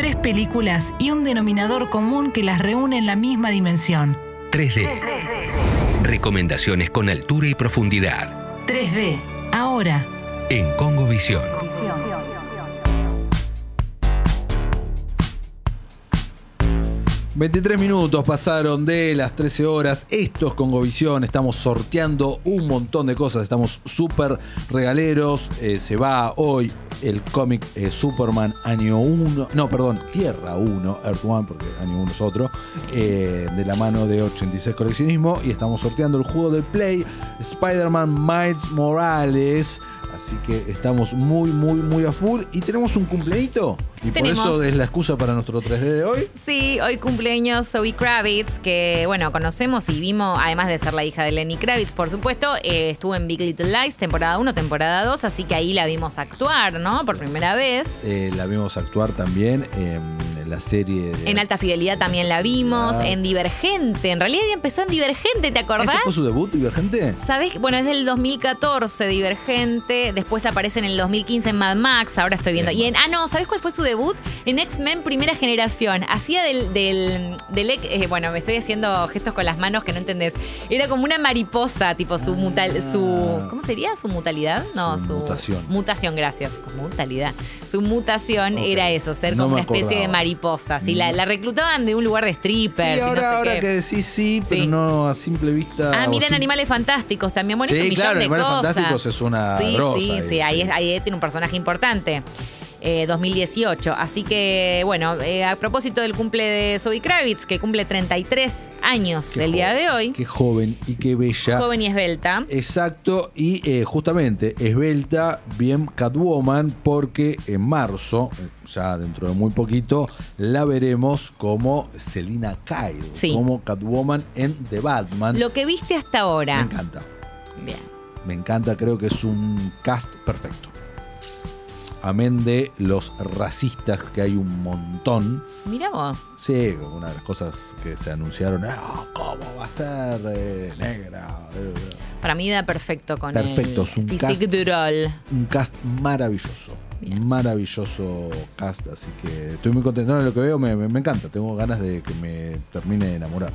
Tres películas y un denominador común que las reúne en la misma dimensión. 3D. Recomendaciones con altura y profundidad. 3D. Ahora. En Congo Visión. 23 minutos pasaron de las 13 horas. Esto es Congovisión. Estamos sorteando un montón de cosas. Estamos súper regaleros. Eh, se va hoy el cómic eh, Superman año 1. No, perdón, Tierra 1, Earth 1, porque año 1 es otro. eh, de la mano de 86 Coleccionismo. Y estamos sorteando el juego de Play Spider-Man Miles Morales. Así que estamos muy, muy, muy a full. Y tenemos un cumpleañito. Y Tenemos. por eso es la excusa para nuestro 3D de hoy. Sí, hoy cumpleaños Zoe Kravitz, que bueno, conocemos y vimos, además de ser la hija de Lenny Kravitz, por supuesto, eh, estuvo en Big Little Lies, temporada 1, temporada 2, así que ahí la vimos actuar, Por primera vez. Eh, la vimos actuar también en la serie de... En Alta Fidelidad también la vimos, Ah. en Divergente, en realidad ella empezó en Divergente, ¿te acordás? ¿Ese fue su debut, Divergente? ¿Sabés? Bueno, es del 2014 Divergente, después aparece en el 2015 en Mad Max, ahora estoy viendo. Bien, Y en, ah, no, ¿sabés cuál fue su debut? En X-Men Primera Generación. Hacía del, del, eh, bueno, me estoy haciendo gestos con las manos que no entendés. Era como una mariposa, tipo su mutal, su, ¿cómo sería? ¿Su mutalidad? No, Ah. Su su, mutación. Mutación, gracias. Mutalidad. Su mutación era eso, ser No como una especie de acordaba. Sí, la, la reclutaban de un lugar de strippers. Sí, y no ahora, sé ahora qué. que decís sí, pero Sí. no a simple vista. Ah, miren Animales Fantásticos también. Bueno, Sí, hizo un claro, de Animales cosas. Fantásticos es una Sí, sí, ahí, sí. Ahí, es- ahí tiene un personaje importante. Eh, 2018. Así que, bueno, eh, a propósito del cumple de Zoe Kravitz, que cumple 33 años Qué el día de hoy, Qué joven y qué bella. joven y esbelta. Exacto, y eh, justamente esbelta, bien Catwoman, porque en marzo, eh, ya dentro de muy poquito, la veremos como Selina Kyle, Sí. como Catwoman en The Batman. Lo que viste hasta Me ahora. encanta, Bien. me encanta, creo que es un cast perfecto. Amén de los racistas que hay un montón. Mira vos. Sí, una de las cosas que se anunciaron, "Ah, ¿cómo va a ser eh, negra? Eh, Para mí da perfecto con Perfecto, el es un cast- un cast maravilloso. Bien. Maravilloso cast, así que estoy muy contento. No, lo que veo me, me- me encanta. Tengo ganas de que me termine de enamorar.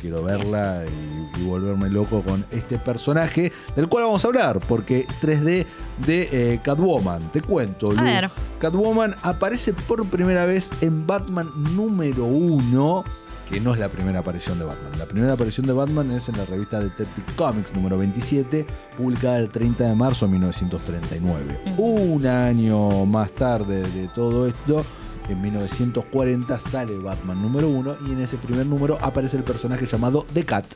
Quiero verla y, y volverme loco con este personaje del cual vamos a hablar, porque 3D de eh, Catwoman. Te cuento, Lu. ver. Catwoman aparece por primera vez en Batman número 1, que no es la primera aparición de Batman. La primera aparición de Batman es en la revista Detective Comics número 27, publicada el 30 de marzo de 1939. Ujú. Un año más tarde de todo esto, en 1940 sale Batman número 1 y en ese primer número aparece el personaje llamado The Cat.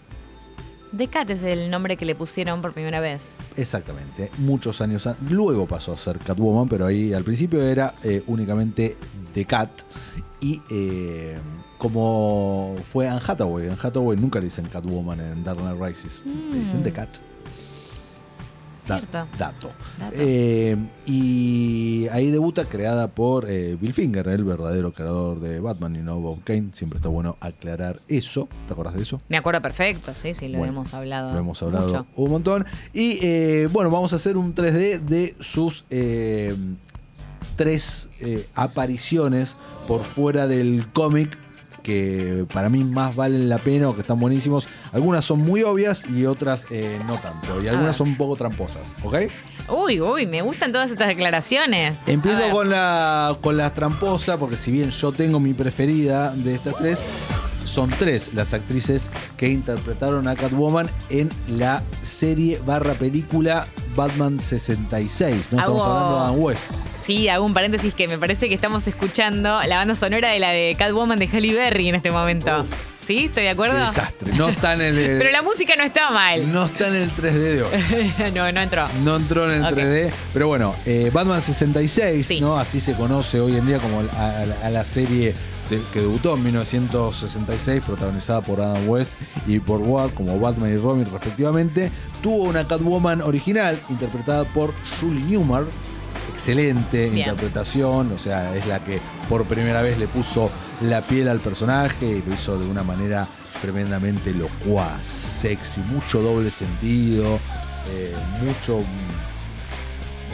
Decat es el nombre que le pusieron por primera vez. Exactamente, muchos años antes. Luego pasó a ser Catwoman, pero ahí al principio era eh, únicamente The Cat. Y eh, como fue Anne Hathaway, Anne Hathaway nunca le dicen Catwoman en Dark Knight Rises, le dicen The Cat. Da- Cierto. dato. Dato. Eh, y ahí debuta creada por eh, Bill Finger, el verdadero creador de Batman y no Bob Kane. Siempre está bueno aclarar eso. ¿Te acuerdas de eso? Me acuerdo perfecto, sí, sí, lo Bueno, hemos hablado. Lo hemos hablado mucho. un montón. Y eh, bueno, vamos a hacer un 3D de sus eh, tres apariciones por fuera del cómic que para mí más valen la pena o que están buenísimos. Algunas son muy obvias y otras eh, no tanto. Y algunas ver. son un poco tramposas, ¿ok? Uy, uy, me gustan todas estas declaraciones. Empiezo con la, con la tramposa, porque si bien yo tengo mi preferida de estas tres, son tres las actrices que interpretaron a Catwoman en la serie barra película Batman 66. No estamos hablando de Adam West. Sí, hago un paréntesis que me parece que estamos escuchando la banda sonora de la de Catwoman de Halle Berry en este momento. ¿Sí? ¿Estoy de acuerdo? Desastre. No está en el, Pero la música no está mal. no está en el 3D de hoy. no, no entró. No entró en el Ok. 3D. Pero bueno, eh, Batman 66, Sí. ¿no? Así se conoce hoy en día como a, a la- a la serie que debutó en 1966, protagonizada por Adam West y por Ward como Batman y Robin respectivamente. Tuvo una Catwoman original interpretada por Julie Newmar. Excelente Bien. interpretación, o sea, es la que por primera vez le puso la piel al personaje y lo hizo de una manera tremendamente locuaz, sexy, mucho doble sentido, eh, mucho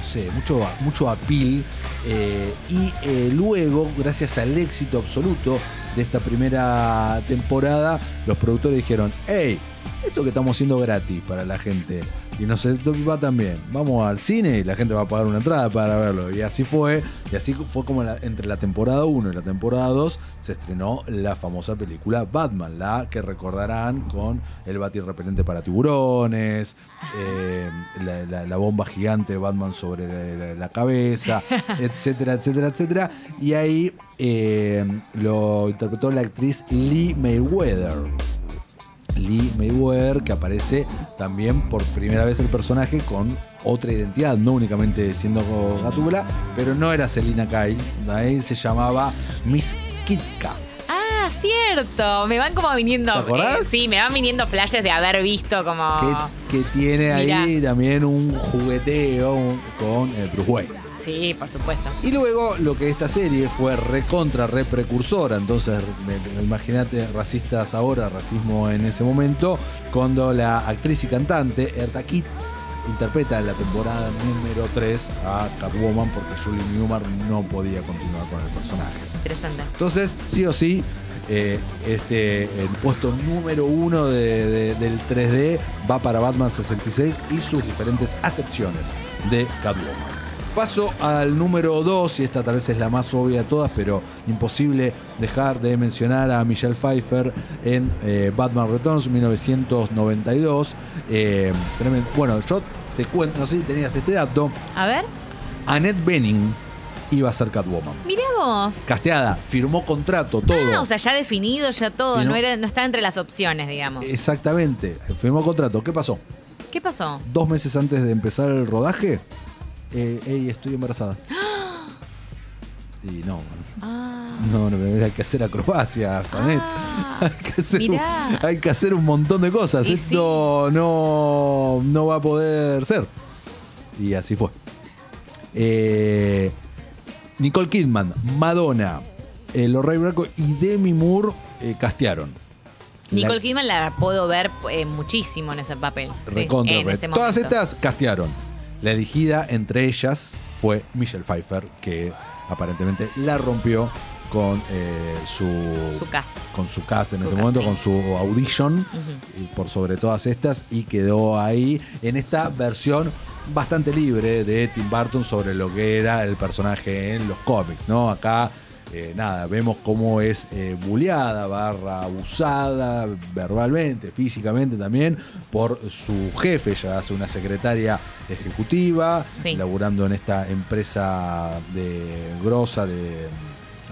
sé, mucho, mucho appeal. eh, y eh, luego, gracias al éxito absoluto de esta primera temporada, los productores dijeron, hey, esto que estamos haciendo gratis para la gente. Y nos va también. Vamos al cine y la gente va a pagar una entrada para verlo. Y así fue. Y así fue como la- entre la temporada 1 y la temporada 2 se estrenó la famosa película Batman, la que recordarán con el batirrepelente para tiburones, eh, la, la- la bomba gigante de Batman sobre la cabeza, etcétera, etcétera, etcétera. Y ahí eh, lo interpretó la actriz Lee Mayweather. Lee Mayweather, que aparece también por primera vez el personaje con otra identidad, no únicamente siendo Gatúbela, pero no era Selina Kyle, ahí se llamaba Miss Kitka. Ah, cierto. Me van como viniendo. ¿Te acordás? eh, sí, me van viniendo flashes de haber visto como. Que, que tiene ahí Ah. También un jugueteo con eh, Bruce Wayne. Sí, por supuesto. Y luego lo que esta serie fue recontra, re precursora, entonces imagínate racistas ahora, racismo en ese momento, cuando la actriz y cantante Erta Kitt interpreta en la temporada número 3 a Catwoman porque Julie Newmar no podía continuar con el personaje. Interesante. Entonces, sí o sí, eh, este, el puesto número uno de- de- del 3D va para Batman 66 y sus diferentes acepciones de Catwoman. Paso al número 2, y esta tal vez es la más obvia de todas, pero imposible dejar de mencionar a Michelle Pfeiffer en eh, Batman Returns 1992. Eh, tremendo. Bueno, yo te cuento, no sé si tenías este dato, A ver. Annette Bening iba a ser Catwoman. Mirá vos. Casteada, firmó contrato, todo. Ah, o sea, ya definido, ya todo. ¿no? era, no estaba entre las opciones, digamos. Exactamente, firmó contrato. ¿Qué pasó? ¿Qué pasó? Dos meses antes de empezar el rodaje, eh, ey, estoy embarazada. Y no, Ah. no, no, hay que hacer acrobacias, Anet. Ah, hay, que hacer un, hay que hacer un montón de cosas. Y Esto no, no va a poder ser. Y así fue. Eh, Nicole Kidman, Madonna, eh, Lorraine Bracco y Demi Moore eh, castearon. Nicole La- Kidman la puedo ver eh, muchísimo en ese papel. sí, en ese Todas estas castearon. La elegida entre ellas fue Michelle Pfeiffer, que aparentemente la rompió con eh, su, Su cast. con su cast en Su ese momento, con su audition, y por sobre todas estas, y quedó ahí en esta versión bastante libre de Tim Burton sobre lo que era el personaje en los cómics, ¿no? Acá, eh, nada, vemos cómo es eh, bulleada, barra abusada verbalmente, físicamente también, por su jefe, ya hace una secretaria ejecutiva, Sí. laburando en esta empresa de grosa de...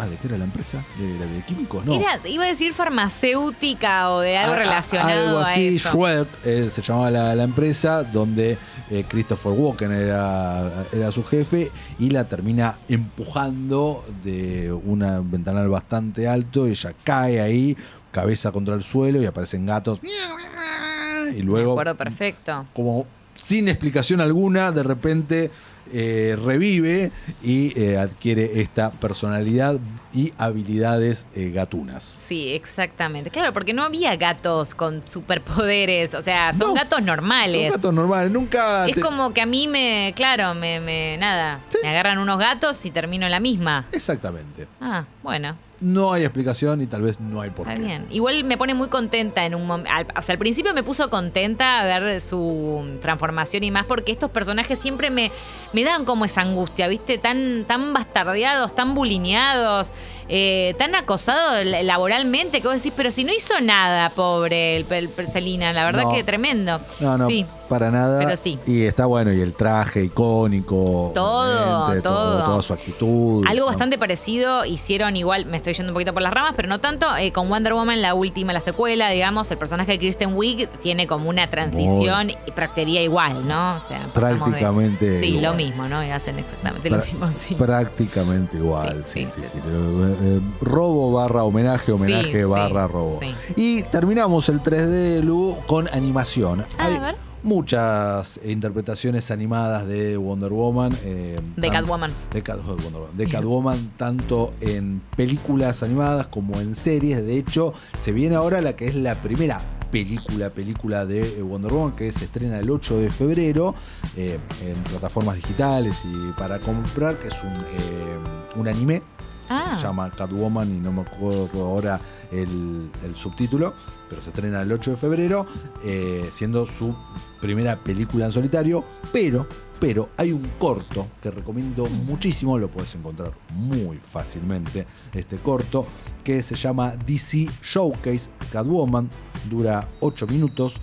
Ah, ¿de qué era la empresa? ¿De, de químicos? No. Era- iba a decir farmacéutica o de algo A- a- relacionado algo a así, eso. Schweb, eh, se llamaba la, la empresa, donde eh, Christopher Walken era, era su jefe y la termina empujando de un ventanal bastante alto. Ella cae ahí, cabeza contra el suelo y aparecen gatos. Y Me luego, acuerdo perfecto. como sin explicación alguna, de repente eh, revive y eh, adquiere esta personalidad y habilidades eh, gatunas. Sí, exactamente. Claro, porque no había gatos con superpoderes. O sea, son No, gatos normales. Son gatos normales, nunca. Es te- como que a mí me, claro, me, me nada, Sí. me agarran unos gatos y termino en la misma. Exactamente. Ah, bueno, No hay explicación y tal vez no hay por está qué. bien. Igual me pone muy contenta en un momento. O sea, al principio me puso contenta ver su transformación y más, porque estos personajes siempre me, me dan como esa angustia, ¿viste? Tan, tan bastardeados, tan bulineados. Eh, tan acosados la- laboralmente que vos decís, pero si no hizo nada, pobre el, el- el la verdad No. que tremendo. No, no, Sí. para nada. Pero sí. Y está bueno, y el traje icónico. Todo, todo. Toda su actitud. Algo ¿no? bastante parecido hicieron igual, me estoy yendo un poquito por las ramas, pero no tanto, eh, con Wonder Woman, la última, la secuela, digamos, el personaje de Kristen Wiig tiene como una transición y prácticamente igual, ¿no? O sea, pasamos de- Prácticamente Sí, igual. lo mismo, ¿no? Y hacen exactamente lo mismo, sí. Prácticamente igual. Sí, Sí, sí, sí, sí, sí. Eh, robo barra homenaje, homenaje Sí, sí, barra robo. sí. Y terminamos el 3D Lu con animación. Ah, Hay a ver. muchas interpretaciones animadas de Wonder Woman. eh, De Catwoman. De, Cat- Wonder Woman. De Catwoman, tanto en películas animadas como en series. De hecho, se viene ahora la que es la primera película, película de eh, Wonder Woman que se estrena el 8 de febrero eh, en plataformas digitales y para comprar, que es un, eh, un anime. Ah. Se llama Catwoman y no me acuerdo ahora el, el subtítulo, pero se estrena el 8 de febrero, eh, siendo su primera película en solitario. Pero, pero hay un corto que recomiendo muchísimo, lo puedes encontrar muy fácilmente, este corto, que se llama DC Showcase Catwoman, dura 8 minutos.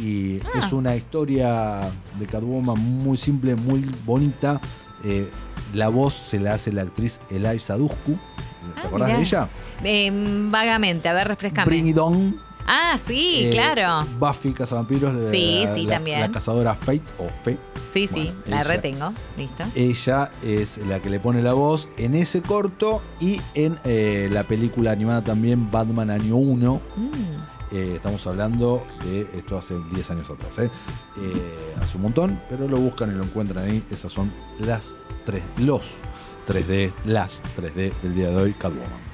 Y Ah. es una historia de Catwoman muy simple, muy bonita. Eh, la voz se la hace la actriz Eliza Dushku. ¿Te Ah, acordás mirá. de ella? Eh, vagamente, a ver, refrescame. Bring It On. Ah, sí, eh, claro. Buffy Cazavampiros. la- Sí, sí, la, también. La cazadora Fate o Fe. Sí, sí, la retengo. Listo. Ella es la que le pone la voz en ese corto y en eh, la película animada también Batman Año 1. Mm. Eh, estamos hablando de esto hace 10 años atrás. ¿eh? Eh, hace un montón, pero lo buscan y lo encuentran ahí. Esas son las 3, los 3D, las 3D del día de hoy, Catwoman.